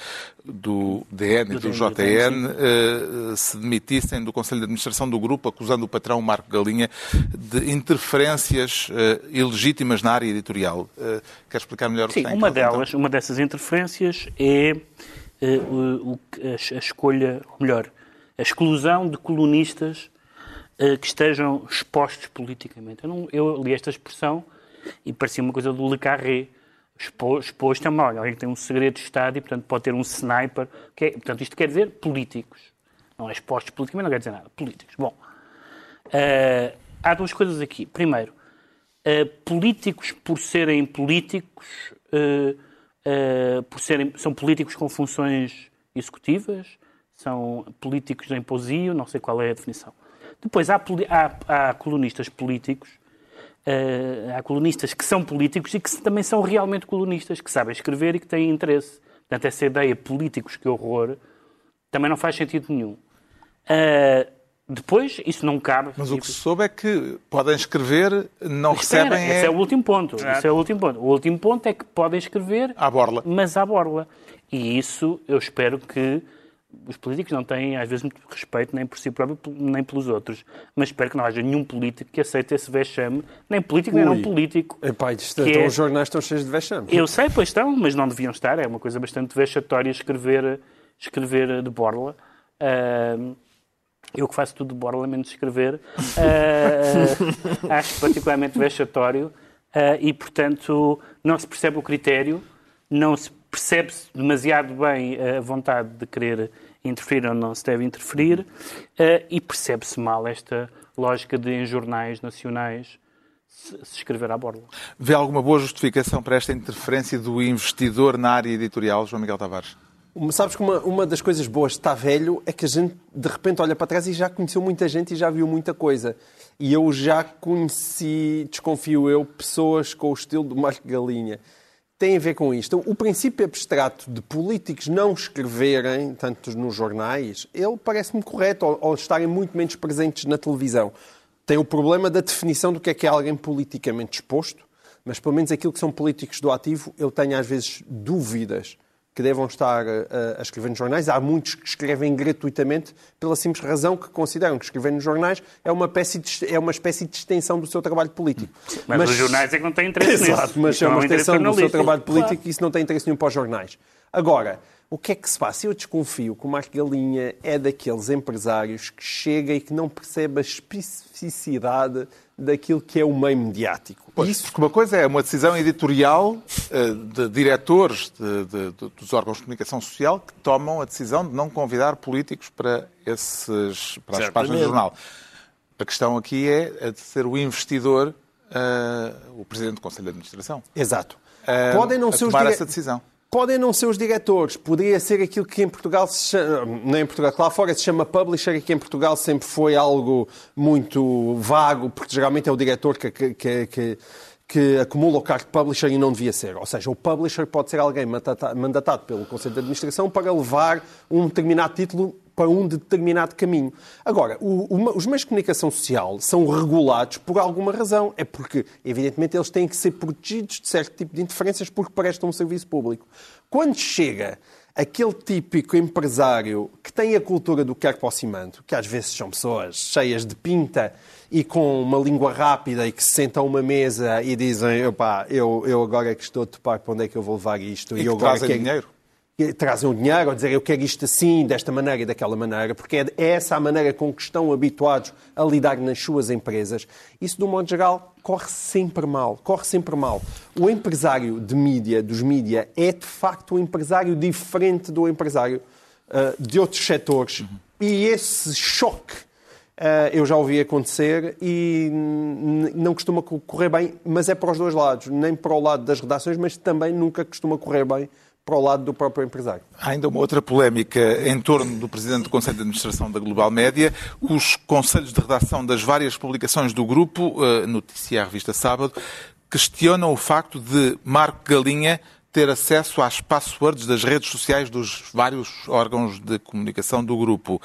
do DN e do DN, JN, se demitissem do Conselho de Administração do grupo, acusando o patrão Marco Galinha de interferências ilegítimas na área editorial. Eh, Quer explicar melhor o que Sim, tem em uma delas, uma dessas interferências é a escolha, ou melhor, a exclusão de colunistas eh, que estejam expostos politicamente. Eu, não, eu li esta expressão e parecia uma coisa do Le Carré. Expo, exposto é mal, alguém que tem um segredo de Estado e, portanto, pode ter um sniper. Que é- portanto, isto quer dizer políticos. Não é expostos politicamente, não quer dizer nada. Políticos. Bom, eh, há duas coisas aqui. Primeiro, Uh, políticos por serem políticos, uh, uh, por serem, são políticos com funções executivas, são políticos em posio, não sei qual é a definição. Depois há, há- há colunistas políticos, uh, há colunistas que são políticos e que também são realmente colunistas, que sabem escrever e que têm interesse. Portanto, essa ideia políticos, que horror, também não faz sentido nenhum. Uh, depois, isso não cabe. Mas o que se soube é que podem escrever, não Espera, recebem esse é é o último ponto. Esse é o último ponto. O último ponto é que podem escrever, à borla. mas à borla. E isso eu espero que os políticos não têm, às vezes, muito respeito nem por si próprio, nem pelos outros. Mas espero que não haja nenhum político que aceite esse vexame, nem político, nem Ui. não político. Epá, isto, então é- os jornais estão cheios de vexame. Eu sei, pois estão, mas não deviam estar. É uma coisa bastante vexatória escrever, escrever de borla. Ahm, eu que faço tudo de borla, menos escrever, ah, acho particularmente vexatório ah, e, portanto, não se percebe o critério, não se percebe demasiado bem a vontade de querer interferir onde não se deve interferir ah, e percebe-se mal esta lógica de, em jornais nacionais, se, se escrever à borla. Vê alguma boa justificação para esta interferência do investidor na área editorial, João Miguel Tavares? Sabes que uma, uma das coisas boas de estar velho é que a gente de repente olha para trás e já conheceu muita gente e já viu muita coisa. E eu já conheci, desconfio eu, pessoas com o estilo do Marco Galinha. Tem a ver com isto. O princípio abstrato de políticos não escreverem, tanto nos jornais, ele parece-me correto, ou, ou estarem muito menos presentes na televisão. Tem o problema da definição do que é que é alguém politicamente exposto, mas pelo menos aquilo que são políticos do ativo, eu tenho às vezes dúvidas que devam estar a, a escrever nos jornais. Há muitos que escrevem gratuitamente pela simples razão que consideram que escrever nos jornais é uma espécie de, é uma espécie de extensão do seu trabalho político. Mas, os jornais é que não têm interesse Exato, nisso. mas é uma um interesse extensão do seu trabalho político Claro. e isso não tem interesse nenhum para os jornais. Agora, o que é que se passa? Eu desconfio que o Marco Galinha é daqueles empresários que chega e que não percebe a especificidade daquilo que é o meio mediático. Pois, Isso porque uma coisa é uma decisão editorial eh, de diretores de- de- de- dos órgãos de comunicação social que tomam a decisão de não convidar políticos para, esses, para as páginas do jornal. A questão aqui é a de ser o investidor, eh, o presidente do Conselho de Administração. Exato. eh, Podem não ser os tomar dire- essa decisão. Podem não ser os diretores, poderia ser aquilo que em Portugal se chama, não em Portugal, que lá fora se chama publisher e que em Portugal sempre foi algo muito vago, porque geralmente é o diretor que, que, que, que- acumula o cargo de publisher e não devia ser. Ou seja, o publisher pode ser alguém mandata- mandatado pelo Conselho de Administração para levar um determinado título para um determinado caminho. Agora, o- o- os meios de comunicação social são regulados por alguma razão. É porque, evidentemente, eles têm que ser protegidos de certo tipo de interferências porque prestam um serviço público. Quando chega aquele típico empresário que tem a cultura do quer para o cimento, que às vezes são pessoas cheias de pinta e com uma língua rápida e que se sentam a uma mesa e dizem, opá, eu, eu agora é que estou a topar para onde é que eu vou levar isto. E eu que trazem quero- dinheiro. Trazem o dinheiro, ou dizer eu quero isto assim, desta maneira e daquela maneira, porque é é essa a maneira com que estão habituados a lidar nas suas empresas. Isso, de um modo geral, corre sempre mal. Corre sempre mal. O empresário de mídia, dos mídia, é de facto um empresário diferente do empresário ah, de outros setores. E esse choque ah, eu já ouvi acontecer e não costuma co- correr bem, mas é para os dois lados. Nem para o lado das redações, mas também nunca costuma correr bem para o lado do próprio empresário. Há ainda uma outra polémica em torno do Presidente do Conselho de Administração da Global Média. Os conselhos de redação das várias publicações do grupo, eh, noticia a revista Sábado, questionam o facto de Marco Galinha ter acesso às passwords das redes sociais dos vários órgãos de comunicação do grupo.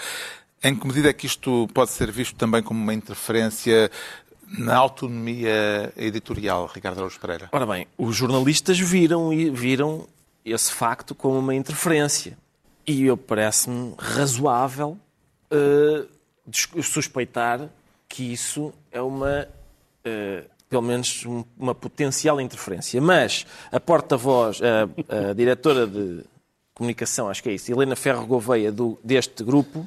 Em que medida é que isto pode ser visto também como uma interferência na autonomia editorial, Ricardo Araújo Pereira? Ora bem, os jornalistas viram, e- viram esse facto como uma interferência. E eu parece-me razoável des- suspeitar que isso é uma, eh, pelo menos, um- uma potencial interferência. Mas a porta-voz, a, a diretora de comunicação, acho que é isso, Helena Ferro Gouveia, do, deste grupo,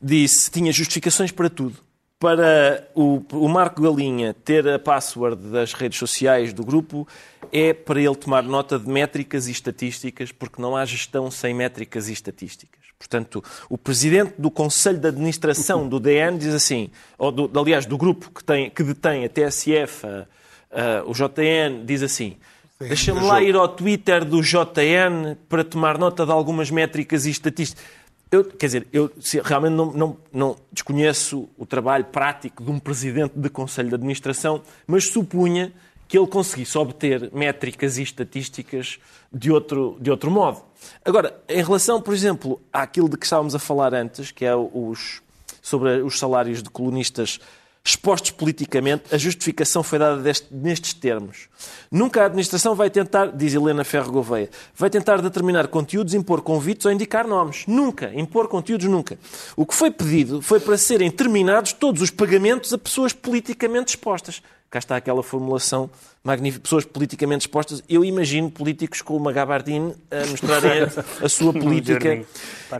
disse tinha justificações para tudo. Para o, o Marco Galinha ter a password das redes sociais do grupo é para ele tomar nota de métricas e estatísticas, porque não há gestão sem métricas e estatísticas. Portanto, o presidente do Conselho de Administração do DN diz assim, ou do, aliás, do grupo que, tem, que detém a TSF, a- a- o JN, diz assim: deixa-me lá ir ao Twitter do JN para tomar nota de algumas métricas e estatísticas. Eu, quer dizer, eu realmente não, não- não desconheço o trabalho prático de um presidente de conselho de administração, mas supunha que ele conseguisse obter métricas e estatísticas de outro, de outro modo. Agora, em relação, por exemplo, àquilo de que estávamos a falar antes, que é os, sobre os salários de colunistas expostos politicamente, a justificação foi dada deste- nestes termos. Nunca a administração vai tentar, diz Helena Ferro Gouveia, vai tentar determinar conteúdos, impor convites ou indicar nomes. Nunca. Impor conteúdos, nunca. O que foi pedido foi para serem terminados todos os pagamentos a pessoas politicamente expostas. Cá está aquela formulação magnífica. Pessoas politicamente expostas. Eu imagino políticos com uma gabardine a mostrarem a, a sua política.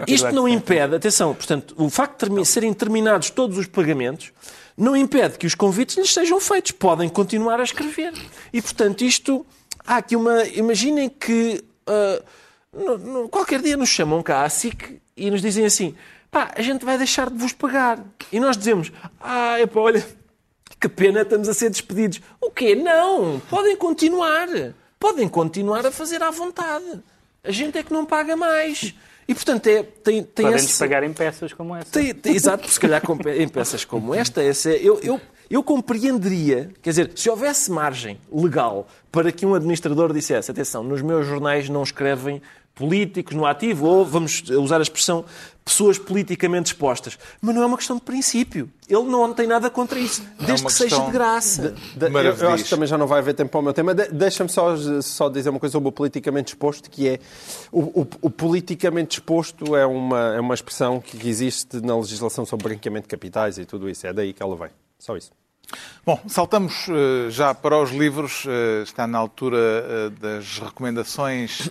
Isto não Pilar de impede, atenção, portanto, o facto de termi- serem terminados todos os pagamentos não impede que os convites lhes sejam feitos. Podem continuar a escrever. E, portanto, isto. Há aqui uma. Imaginem que. ah, no- no- qualquer dia nos chamam cá à SIC e nos dizem assim: pá, a gente vai deixar de vos pagar. E nós dizemos: ah, epá, olha, que pena, estamos a ser despedidos. O quê? Não! Podem continuar. Podem continuar a fazer à vontade. A gente é que não paga mais. E, portanto, é, tem, tem Podem-nos esse... pagar em peças como essa. Tem- tem- exato, se calhar em peças como esta, essa, é- eu, eu, eu compreenderia, quer dizer, se houvesse margem legal para que um administrador dissesse, atenção, nos meus jornais não escrevem políticos no ativo, ou vamos usar a expressão pessoas politicamente expostas. Mas não é uma questão de princípio. Ele não tem nada contra isso, desde uma que seja de graça. De- eu, Maravilha. eu acho que também já não vai haver tempo para o meu tema. De- Deixa-me só, só dizer uma coisa sobre o politicamente exposto, que é o, o- o politicamente exposto é uma, é uma expressão que existe na legislação sobre branqueamento de capitais e tudo isso. É daí que ela vem. Só isso. Bom, saltamos eh, já para os livros. Eh, está na altura eh, das recomendações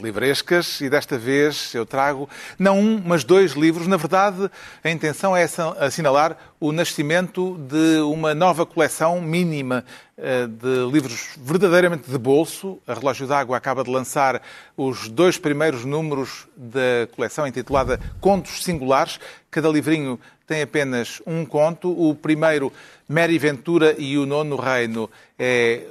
livrescas e desta vez eu trago não um, mas dois livros. Na verdade, a intenção é assinalar o nascimento de uma nova coleção mínima de livros verdadeiramente de bolso. A Relógio d'Água acaba de lançar os dois primeiros números da coleção intitulada Contos Singulares. Cada livrinho tem apenas um conto. O primeiro, Mary Ventura e o Nono Reino, é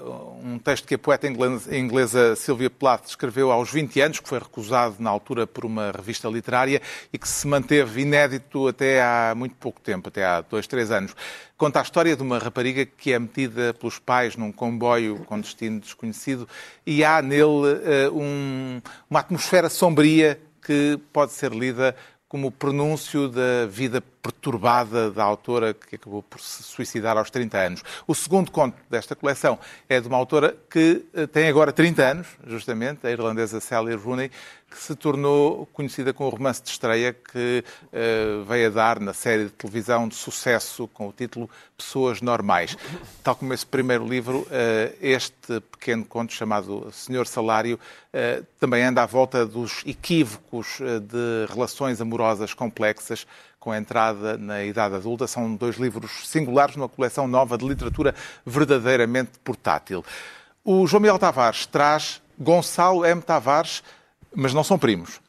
um texto que a poeta inglesa- Sylvia Plath escreveu aos 20 anos, que foi recusado na altura por uma revista literária e que se manteve inédito até há muito pouco tempo, até há dois, três anos. Conta a história de uma rapariga que é metida pelos pais num comboio com destino desconhecido e há nele eh, um- uma atmosfera sombria que pode ser lida como o pronúncio da vida perturbada da autora que acabou por se suicidar aos 30 anos. O segundo conto desta coleção é de uma autora que eh, tem agora 30 anos, justamente, a irlandesa Sally Rooney, que se tornou conhecida com o romance de estreia que eh, veio a dar na série de televisão de sucesso com o título Pessoas Normais. Tal como esse primeiro livro, eh, este pequeno conto chamado Senhor Salário eh, também anda à volta dos equívocos de relações amorosas complexas com a entrada na idade adulta. São dois livros singulares numa coleção nova de literatura verdadeiramente portátil. O João Miguel Tavares traz Gonçalo M. Tavares, mas não são primos.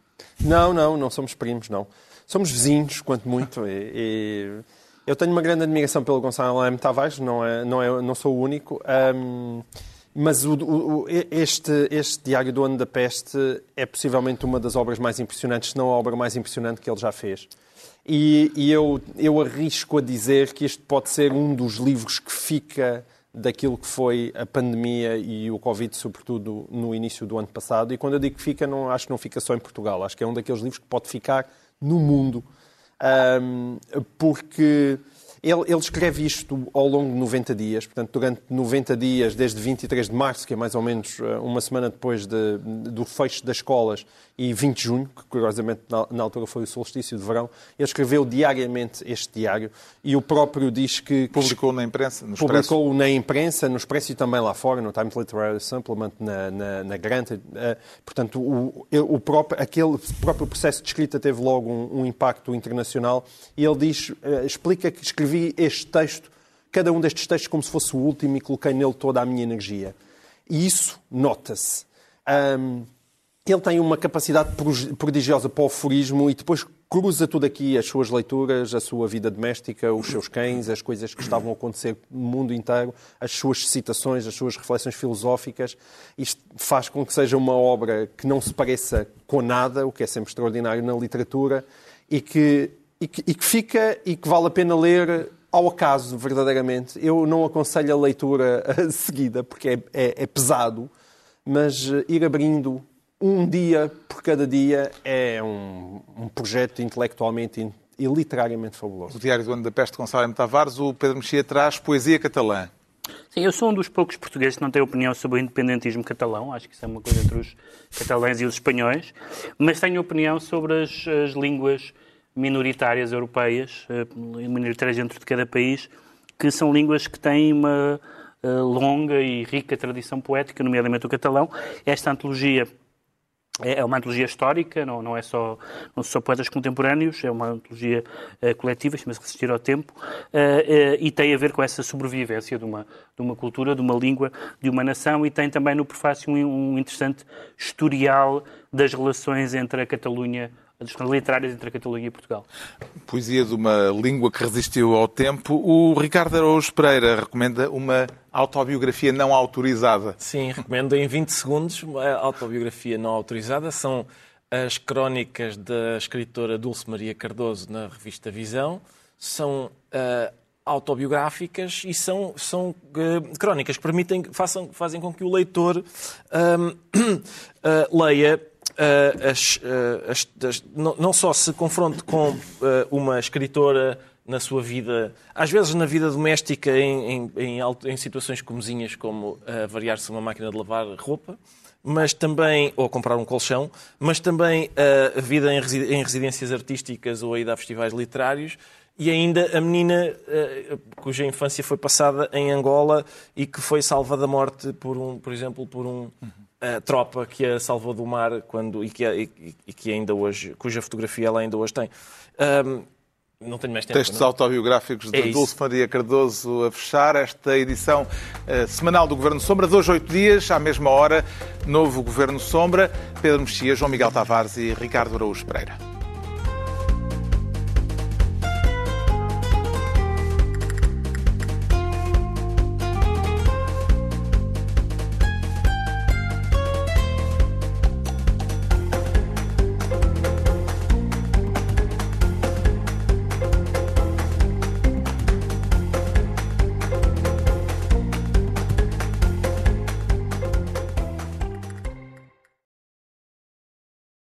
Não, não, não somos primos, não. Somos vizinhos, quanto muito. E, e eu tenho uma grande admiração pelo Gonçalo M. Tavares, não, é, não, é, não sou o único. Ahm, mas o- o- este, este Diário do Ano da Peste é possivelmente uma das obras mais impressionantes, se não a obra mais impressionante que ele já fez. E, e eu, eu arrisco a dizer que este pode ser um dos livros que fica daquilo que foi a pandemia e o Covid, sobretudo no início do ano passado. E quando eu digo que fica, não, acho que não fica só em Portugal. Acho que é um daqueles livros que pode ficar no mundo. Ahm, porque ele, ele escreve isto ao longo de 90 dias, portanto, durante 90 dias, desde 23 de março, que é mais ou menos eh, uma semana depois de- do fecho das escolas, e 20 de junho, que curiosamente na, na altura foi o solstício de verão, ele escreveu diariamente este diário e o próprio diz que. Publicou na imprensa, no. Publicou na imprensa, no Expresso e também lá fora, no Times Literary Supplement, na, na, na Granted. Eh, portanto, o, o próprio, aquele próprio processo de escrita teve logo um, um impacto internacional e ele diz, eh, explica que escrevi este texto, cada um destes textos como se fosse o último e coloquei nele toda a minha energia. E isso nota-se. Ahm, ele tem uma capacidade prodigiosa para o aforismo e depois cruza tudo aqui, as suas leituras, a sua vida doméstica, os seus cães, as coisas que estavam a acontecer no mundo inteiro, as suas citações, as suas reflexões filosóficas. Isto faz com que seja uma obra que não se pareça com nada, o que é sempre extraordinário na literatura, e que, e que, e que fica e que vale a pena ler ao acaso, verdadeiramente. Eu não aconselho a leitura seguida, porque é, é- é pesado, mas eh, ir abrindo um dia por cada dia é um, um projeto intelectualmente in- e literariamente fabuloso. O Diário do Ano da Peste de Gonçalo M. Tavares, o Pedro Mexia traz poesia catalã. Sim, eu sou um dos poucos portugueses que não tem opinião sobre o independentismo catalão. Acho que isso é uma coisa entre os catalães e os espanhóis. Mas tenho opinião sobre as, as línguas minoritárias europeias, eh, minoritárias dentro de cada país, que são línguas que têm uma eh, longa e rica tradição poética, nomeadamente o catalão. Esta antologia é é uma antologia histórica, não, não, é só, não são só poetas contemporâneos, é uma antologia eh, coletiva, chama-se Resistir ao Tempo, eh, eh, e tem a ver com essa sobrevivência de uma, de uma cultura, de uma língua, de uma nação, e tem também no prefácio um, um interessante historial das relações entre a Catalunha, relações literárias entre a Catalunha e Portugal. Poesia de uma língua que resistiu ao tempo. O Ricardo Araújo Pereira recomenda uma autobiografia não autorizada. Sim, recomendo em 20 segundos a autobiografia não autorizada. São as crónicas da escritora Dulce Maria Cardoso na revista Visão. São ah, autobiográficas e são, são uh, crónicas que permitem, façam, fazem com que o leitor uh, leia uh, as, as, as, não, não, só se confronte com uma escritora na sua vida, às vezes na vida doméstica, em, em, em, em situações comezinhas, como variar-se uma máquina de lavar roupa, mas também, ou comprar um colchão, mas também a vida em residências artísticas ou a ida a festivais literários, e ainda a menina cuja infância foi passada em Angola e que foi salva da morte por um, por exemplo, por um uh, tropa que a salvou do mar quando e que, e, e que ainda hoje, cuja fotografia ela ainda hoje tem. Um, não tenho mais tempo. Textos não? autobiográficos de É. Dulce Maria Cardoso a fechar esta edição eh, semanal do Governo Sombra. Dois, oito dias, à mesma hora, novo Governo Sombra. Pedro Mexia, João Miguel Tavares e Ricardo Araújo Pereira.